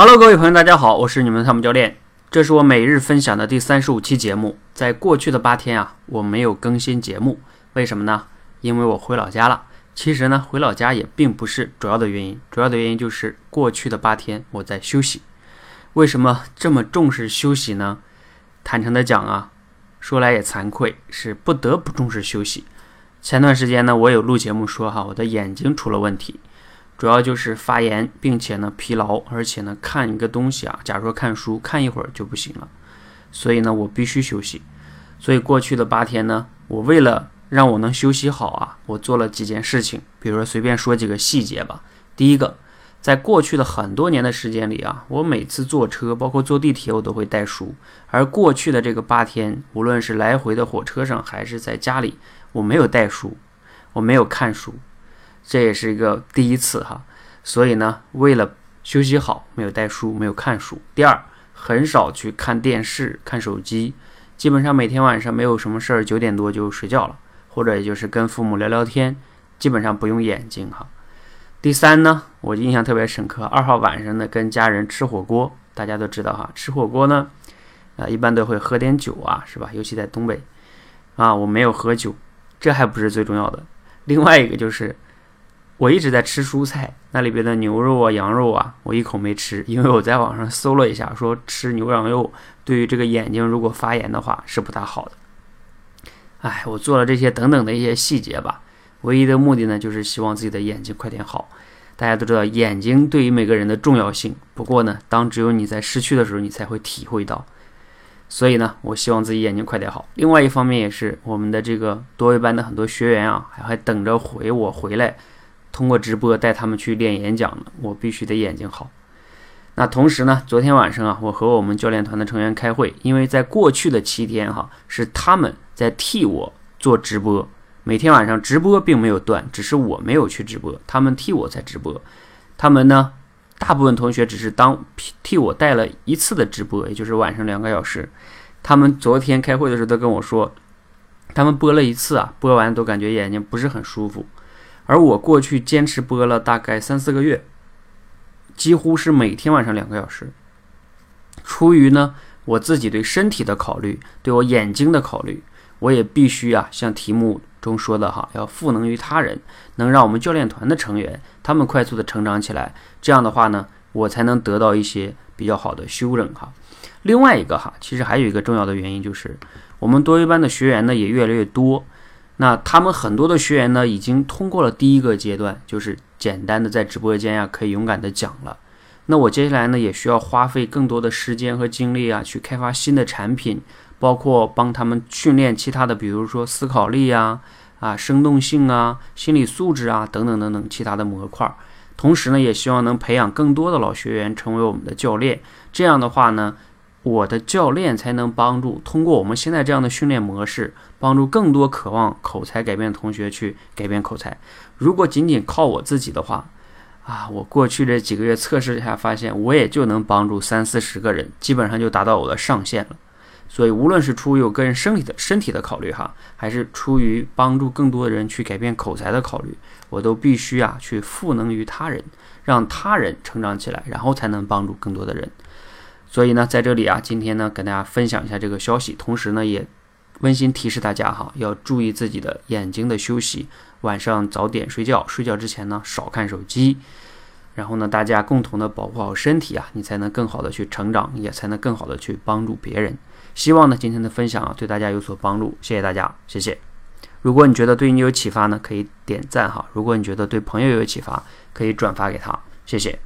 Hello，各位朋友，大家好，我是你们的汤姆教练。这是我每日分享的第三十五期节目。在过去的八天啊，我没有更新节目，为什么呢？因为我回老家了。其实呢，回老家也并不是主要的原因，主要的原因就是过去的八天我在休息。为什么这么重视休息呢？坦诚的讲啊，说来也惭愧，是不得不重视休息。前段时间呢，我有录节目说哈，我的眼睛出了问题。主要就是发炎，并且呢疲劳，而且呢看一个东西啊，假如说看书看一会儿就不行了，所以呢我必须休息。所以过去的八天呢，我为了让我能休息好啊，我做了几件事情，比如说随便说几个细节吧。第一个，在过去的很多年的时间里啊，我每次坐车，包括坐地铁，我都会带书。而过去的这个八天，无论是来回的火车上，还是在家里，我没有带书，我没有看书。这也是一个第一次哈，所以呢，为了休息好，没有带书，没有看书。第二，很少去看电视、看手机，基本上每天晚上没有什么事儿，九点多就睡觉了，或者也就是跟父母聊聊天，基本上不用眼睛哈。第三呢，我印象特别深刻，二号晚上呢跟家人吃火锅，大家都知道哈，吃火锅呢，啊一般都会喝点酒啊，是吧？尤其在东北，啊我没有喝酒，这还不是最重要的，另外一个就是。我一直在吃蔬菜，那里边的牛肉啊、羊肉啊，我一口没吃，因为我在网上搜了一下，说吃牛羊肉对于这个眼睛如果发炎的话是不大好的。哎，我做了这些等等的一些细节吧，唯一的目的呢，就是希望自己的眼睛快点好。大家都知道眼睛对于每个人的重要性，不过呢，当只有你在失去的时候，你才会体会到。所以呢，我希望自己眼睛快点好。另外一方面也是我们的这个多维班的很多学员啊，还还等着回我回来。通过直播带他们去练演讲呢，我必须得眼睛好。那同时呢，昨天晚上啊，我和我们教练团的成员开会，因为在过去的七天哈，是他们在替我做直播，每天晚上直播并没有断，只是我没有去直播，他们替我在直播。他们呢，大部分同学只是当替我带了一次的直播，也就是晚上两个小时。他们昨天开会的时候都跟我说，他们播了一次啊，播完都感觉眼睛不是很舒服。而我过去坚持播了大概三四个月，几乎是每天晚上两个小时。出于呢我自己对身体的考虑，对我眼睛的考虑，我也必须啊像题目中说的哈，要赋能于他人，能让我们教练团的成员他们快速的成长起来。这样的话呢，我才能得到一些比较好的修整哈。另外一个哈，其实还有一个重要的原因就是，我们多一班的学员呢也越来越多。那他们很多的学员呢，已经通过了第一个阶段，就是简单的在直播间呀，可以勇敢的讲了。那我接下来呢，也需要花费更多的时间和精力啊，去开发新的产品，包括帮他们训练其他的，比如说思考力啊、啊生动性啊、心理素质啊等等等等其他的模块。同时呢，也希望能培养更多的老学员成为我们的教练。这样的话呢。我的教练才能帮助通过我们现在这样的训练模式，帮助更多渴望口才改变的同学去改变口才。如果仅仅靠我自己的话，啊，我过去这几个月测试一下，发现我也就能帮助三四十个人，基本上就达到我的上限了。所以，无论是出于我个人身体的身体的考虑哈，还是出于帮助更多的人去改变口才的考虑，我都必须啊去赋能于他人，让他人成长起来，然后才能帮助更多的人。所以呢，在这里啊，今天呢，跟大家分享一下这个消息，同时呢，也温馨提示大家哈，要注意自己的眼睛的休息，晚上早点睡觉，睡觉之前呢，少看手机，然后呢，大家共同的保护好身体啊，你才能更好的去成长，也才能更好的去帮助别人。希望呢，今天的分享啊，对大家有所帮助，谢谢大家，谢谢。如果你觉得对你有启发呢，可以点赞哈；如果你觉得对朋友有启发，可以转发给他，谢谢。